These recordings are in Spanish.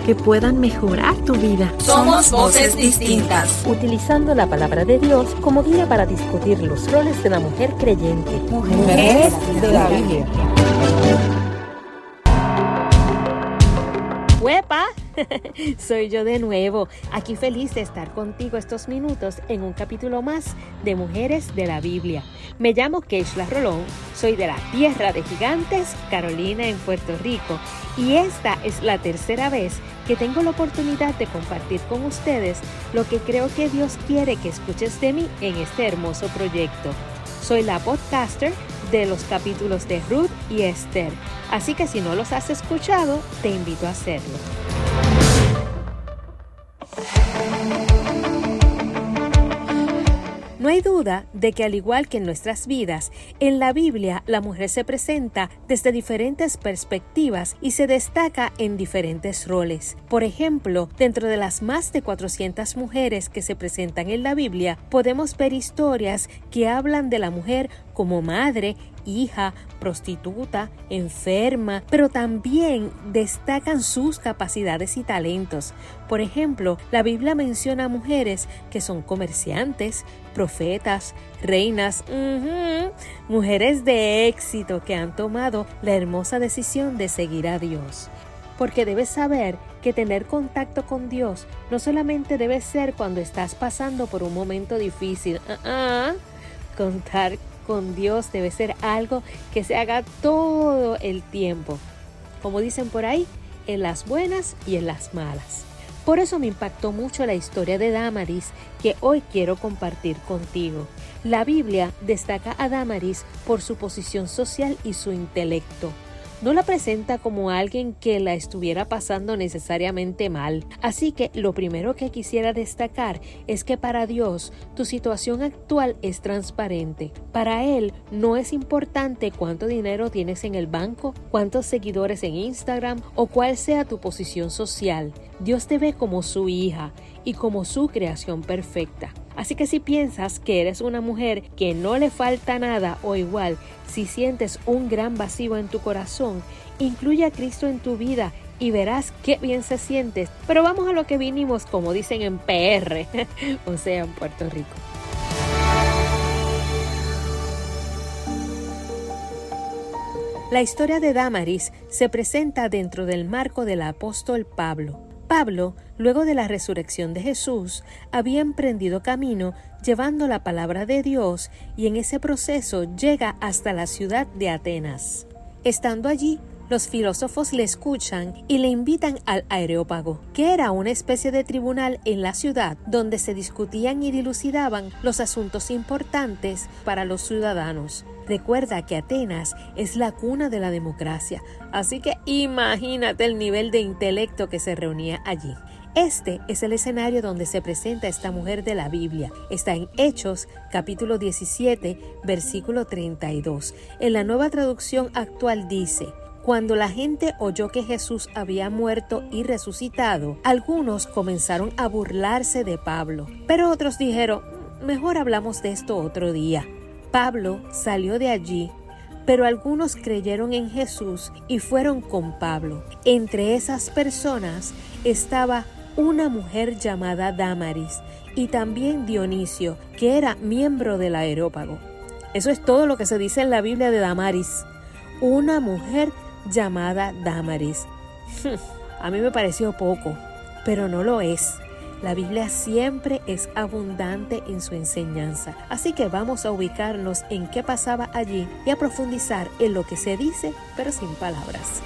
que puedan mejorar tu vida. Somos voces distintas. Utilizando la palabra de Dios como guía para discutir los roles de la mujer creyente. Mujeres de la Biblia. ¡Huepa! Soy yo de nuevo, aquí feliz de estar contigo estos minutos en un capítulo más de Mujeres de la Biblia. Me llamo Keishla Rolón, soy de la Tierra de Gigantes, Carolina, en Puerto Rico, y esta es la tercera vez que tengo la oportunidad de compartir con ustedes lo que creo que Dios quiere que escuches de mí en este hermoso proyecto. Soy la podcaster de los capítulos de Ruth y Esther, así que si no los has escuchado, te invito a hacerlo. No hay duda de que al igual que en nuestras vidas, en la Biblia la mujer se presenta desde diferentes perspectivas y se destaca en diferentes roles. Por ejemplo, dentro de las más de 400 mujeres que se presentan en la Biblia, podemos ver historias que hablan de la mujer como madre, hija, prostituta, enferma, pero también destacan sus capacidades y talentos. Por ejemplo, la Biblia menciona mujeres que son comerciantes, profetas, reinas, mujeres de éxito que han tomado la hermosa decisión de seguir a Dios. Porque debes saber que tener contacto con Dios no solamente debe ser cuando estás pasando por un momento difícil. Ah, ah. Contar con Dios debe ser algo que se haga todo el tiempo. Como dicen por ahí, en las buenas y en las malas. Por eso me impactó mucho la historia de Damaris que hoy quiero compartir contigo. La Biblia destaca a Damaris por su posición social y su intelecto no la presenta como alguien que la estuviera pasando necesariamente mal. Así que lo primero que quisiera destacar es que para Dios tu situación actual es transparente. Para Él no es importante cuánto dinero tienes en el banco, cuántos seguidores en Instagram o cuál sea tu posición social. Dios te ve como su hija y como su creación perfecta. Así que si piensas que eres una mujer que no le falta nada o igual, si sientes un gran vacío en tu corazón, incluye a Cristo en tu vida y verás qué bien se sientes. Pero vamos a lo que vinimos, como dicen en PR, o sea, en Puerto Rico. La historia de Damaris se presenta dentro del marco del apóstol Pablo. Pablo, luego de la resurrección de Jesús, había emprendido camino llevando la palabra de Dios y en ese proceso llega hasta la ciudad de Atenas. Estando allí, los filósofos le escuchan y le invitan al Areópago, que era una especie de tribunal en la ciudad donde se discutían y dilucidaban los asuntos importantes para los ciudadanos. Recuerda que Atenas es la cuna de la democracia, así que imagínate el nivel de intelecto que se reunía allí. Este es el escenario donde se presenta esta mujer de la Biblia. Está en Hechos capítulo 17 versículo 32. En la nueva traducción actual dice, cuando la gente oyó que Jesús había muerto y resucitado, algunos comenzaron a burlarse de Pablo, pero otros dijeron, mejor hablamos de esto otro día. Pablo salió de allí, pero algunos creyeron en Jesús y fueron con Pablo. Entre esas personas estaba una mujer llamada Damaris y también Dionisio, que era miembro del aerópago. Eso es todo lo que se dice en la Biblia de Damaris. Una mujer llamada Damaris. A mí me pareció poco, pero no lo es. La Biblia siempre es abundante en su enseñanza, así que vamos a ubicarnos en qué pasaba allí y a profundizar en lo que se dice, pero sin palabras.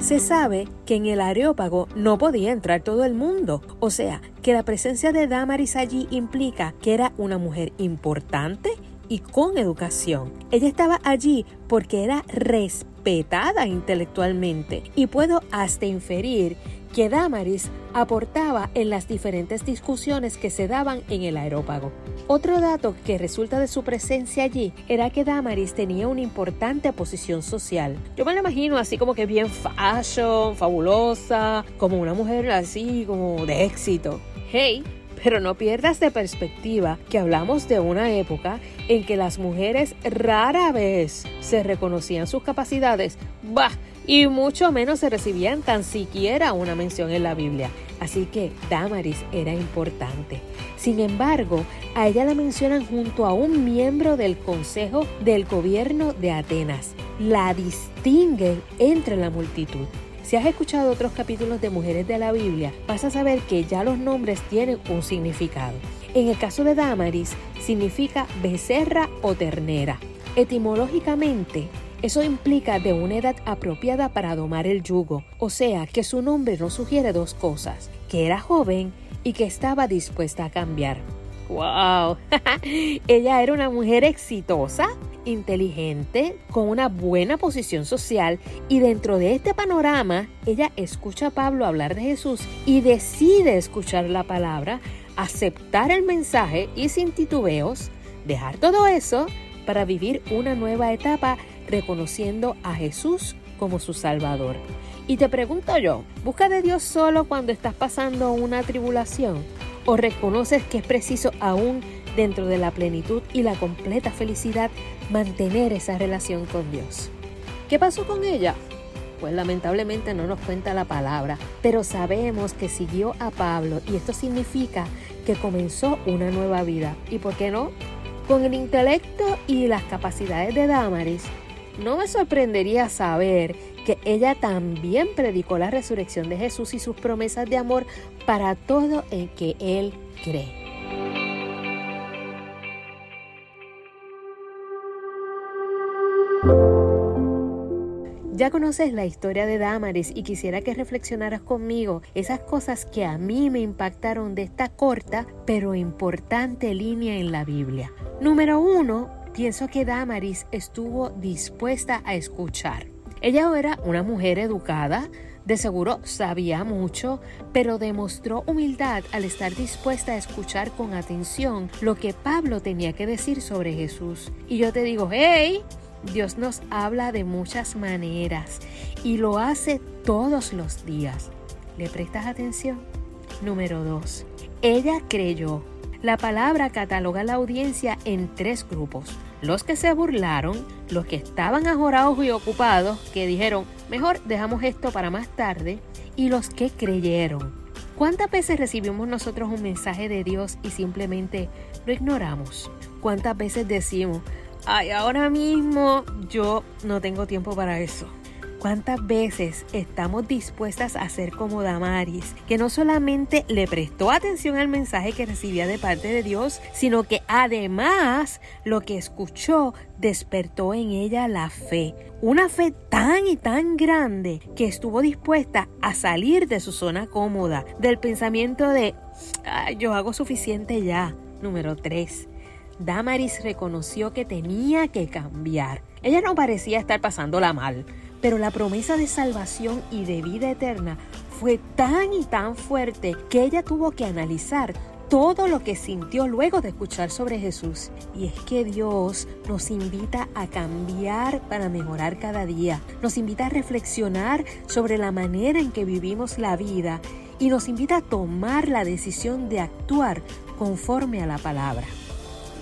Se sabe que en el Areópago no podía entrar todo el mundo, o sea, que la presencia de Damaris allí implica que era una mujer importante y con educación. Ella estaba allí porque era respetada intelectualmente y puedo hasta inferir que Damaris aportaba en las diferentes discusiones que se daban en el aerópago. Otro dato que resulta de su presencia allí era que Damaris tenía una importante posición social. Yo me la imagino así como que bien fashion, fabulosa, como una mujer así como de éxito. Hey, pero no pierdas de perspectiva que hablamos de una época en que las mujeres rara vez se reconocían sus capacidades, bah, y mucho menos se recibían tan siquiera una mención en la Biblia. Así que Damaris era importante. Sin embargo, a ella la mencionan junto a un miembro del Consejo del Gobierno de Atenas. La distinguen entre la multitud. Si has escuchado otros capítulos de Mujeres de la Biblia, vas a saber que ya los nombres tienen un significado. En el caso de Damaris, significa becerra o ternera. Etimológicamente, eso implica de una edad apropiada para domar el yugo, o sea que su nombre nos sugiere dos cosas, que era joven y que estaba dispuesta a cambiar. ¡Wow! Ella era una mujer exitosa inteligente, con una buena posición social y dentro de este panorama ella escucha a Pablo hablar de Jesús y decide escuchar la palabra, aceptar el mensaje y sin titubeos dejar todo eso para vivir una nueva etapa reconociendo a Jesús como su Salvador. Y te pregunto yo, ¿busca de Dios solo cuando estás pasando una tribulación? ¿O reconoces que es preciso aún dentro de la plenitud y la completa felicidad mantener esa relación con Dios. ¿Qué pasó con ella? Pues lamentablemente no nos cuenta la palabra, pero sabemos que siguió a Pablo y esto significa que comenzó una nueva vida. ¿Y por qué no? Con el intelecto y las capacidades de Damaris, no me sorprendería saber que ella también predicó la resurrección de Jesús y sus promesas de amor para todo el que él cree. Ya conoces la historia de Damaris y quisiera que reflexionaras conmigo esas cosas que a mí me impactaron de esta corta pero importante línea en la Biblia. Número uno, pienso que Damaris estuvo dispuesta a escuchar. Ella era una mujer educada, de seguro sabía mucho, pero demostró humildad al estar dispuesta a escuchar con atención lo que Pablo tenía que decir sobre Jesús. Y yo te digo, hey, Dios nos habla de muchas maneras y lo hace todos los días. ¿Le prestas atención? Número 2. Ella creyó. La palabra cataloga a la audiencia en tres grupos. Los que se burlaron, los que estaban ajorados y ocupados, que dijeron, mejor dejamos esto para más tarde, y los que creyeron. ¿Cuántas veces recibimos nosotros un mensaje de Dios y simplemente lo ignoramos? ¿Cuántas veces decimos, ay, ahora mismo yo no tengo tiempo para eso. ¿Cuántas veces estamos dispuestas a ser como Damaris, que no solamente le prestó atención al mensaje que recibía de parte de Dios, sino que además lo que escuchó despertó en ella la fe? Una fe tan y tan grande que estuvo dispuesta a salir de su zona cómoda, del pensamiento de, ay, yo hago suficiente ya. Número 3 Damaris reconoció que tenía que cambiar. Ella no parecía estar pasándola mal, pero la promesa de salvación y de vida eterna fue tan y tan fuerte que ella tuvo que analizar todo lo que sintió luego de escuchar sobre Jesús. Y es que Dios nos invita a cambiar para mejorar cada día. Nos invita a reflexionar sobre la manera en que vivimos la vida y nos invita a tomar la decisión de actuar conforme a la palabra.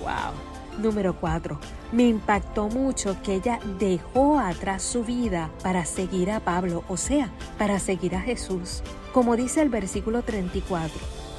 Wow. Número 4. Me impactó mucho que ella dejó atrás su vida para seguir a Pablo, o sea, para seguir a Jesús. Como dice el versículo 34.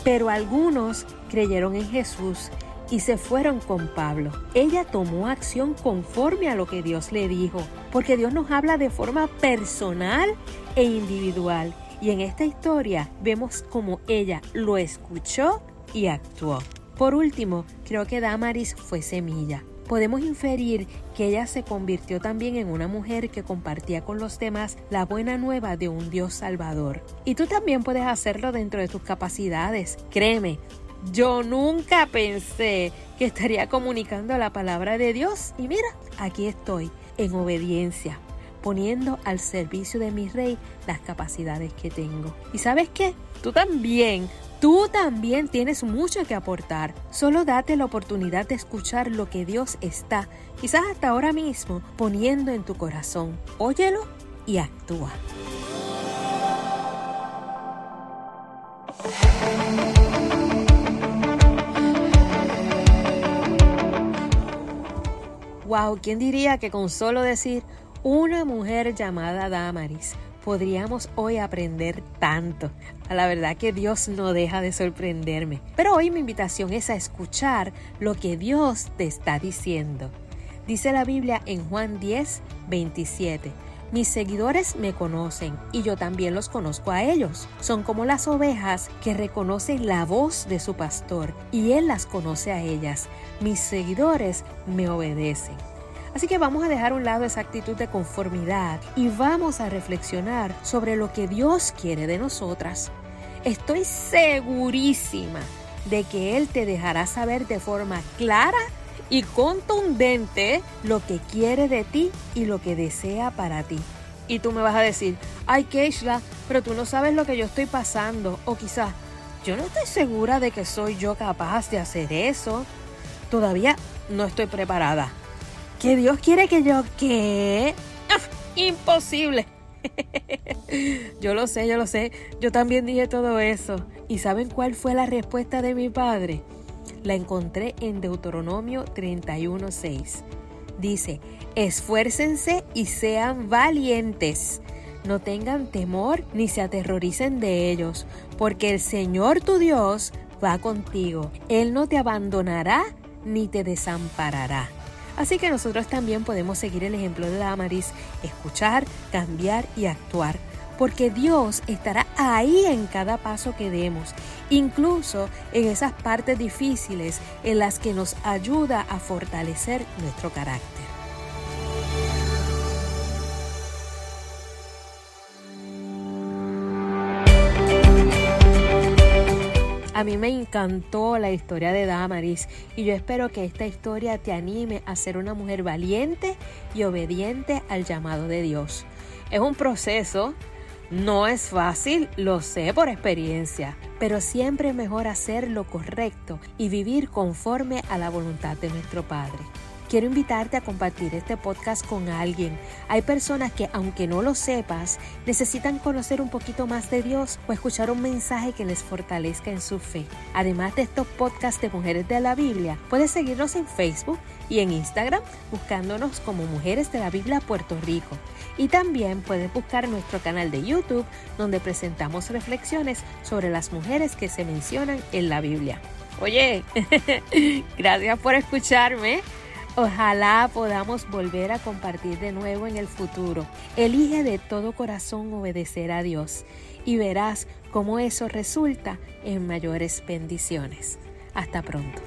Pero algunos creyeron en Jesús y se fueron con Pablo. Ella tomó acción conforme a lo que Dios le dijo, porque Dios nos habla de forma personal e individual. Y en esta historia vemos como ella lo escuchó y actuó. Por último, creo que Damaris fue semilla. Podemos inferir que ella se convirtió también en una mujer que compartía con los demás la buena nueva de un Dios salvador. Y tú también puedes hacerlo dentro de tus capacidades. Créeme, yo nunca pensé que estaría comunicando la palabra de Dios y mira, aquí estoy, en obediencia poniendo al servicio de mi rey las capacidades que tengo. ¿Y sabes qué? Tú también Tú también tienes mucho que aportar. Solo date la oportunidad de escuchar lo que Dios está, quizás hasta ahora mismo, poniendo en tu corazón. Óyelo y actúa. Wow, ¿quién diría que con solo decir una mujer llamada Damaris podríamos hoy aprender tanto. A la verdad que Dios no deja de sorprenderme. Pero hoy mi invitación es a escuchar lo que Dios te está diciendo. Dice la Biblia en Juan 10, 27. Mis seguidores me conocen y yo también los conozco a ellos. Son como las ovejas que reconocen la voz de su pastor y él las conoce a ellas. Mis seguidores me obedecen. Así que vamos a dejar a un lado esa actitud de conformidad y vamos a reflexionar sobre lo que Dios quiere de nosotras. Estoy segurísima de que Él te dejará saber de forma clara y contundente lo que quiere de ti y lo que desea para ti. Y tú me vas a decir, ay Keishla, pero tú no sabes lo que yo estoy pasando. O quizás, yo no estoy segura de que soy yo capaz de hacer eso. Todavía no estoy preparada. ¿Que Dios quiere que yo qué? ¡Ah! Imposible. yo lo sé, yo lo sé. Yo también dije todo eso. ¿Y saben cuál fue la respuesta de mi padre? La encontré en Deuteronomio 31:6. Dice, esfuércense y sean valientes. No tengan temor ni se aterroricen de ellos, porque el Señor tu Dios va contigo. Él no te abandonará ni te desamparará. Así que nosotros también podemos seguir el ejemplo de Damaris, escuchar, cambiar y actuar, porque Dios estará ahí en cada paso que demos, incluso en esas partes difíciles en las que nos ayuda a fortalecer nuestro carácter. A mí me encantó la historia de Damaris y yo espero que esta historia te anime a ser una mujer valiente y obediente al llamado de Dios. Es un proceso, no es fácil, lo sé por experiencia, pero siempre es mejor hacer lo correcto y vivir conforme a la voluntad de nuestro Padre. Quiero invitarte a compartir este podcast con alguien. Hay personas que, aunque no lo sepas, necesitan conocer un poquito más de Dios o escuchar un mensaje que les fortalezca en su fe. Además de estos podcasts de Mujeres de la Biblia, puedes seguirnos en Facebook y en Instagram buscándonos como Mujeres de la Biblia Puerto Rico. Y también puedes buscar nuestro canal de YouTube donde presentamos reflexiones sobre las mujeres que se mencionan en la Biblia. Oye, gracias por escucharme. Ojalá podamos volver a compartir de nuevo en el futuro. Elige de todo corazón obedecer a Dios y verás cómo eso resulta en mayores bendiciones. Hasta pronto.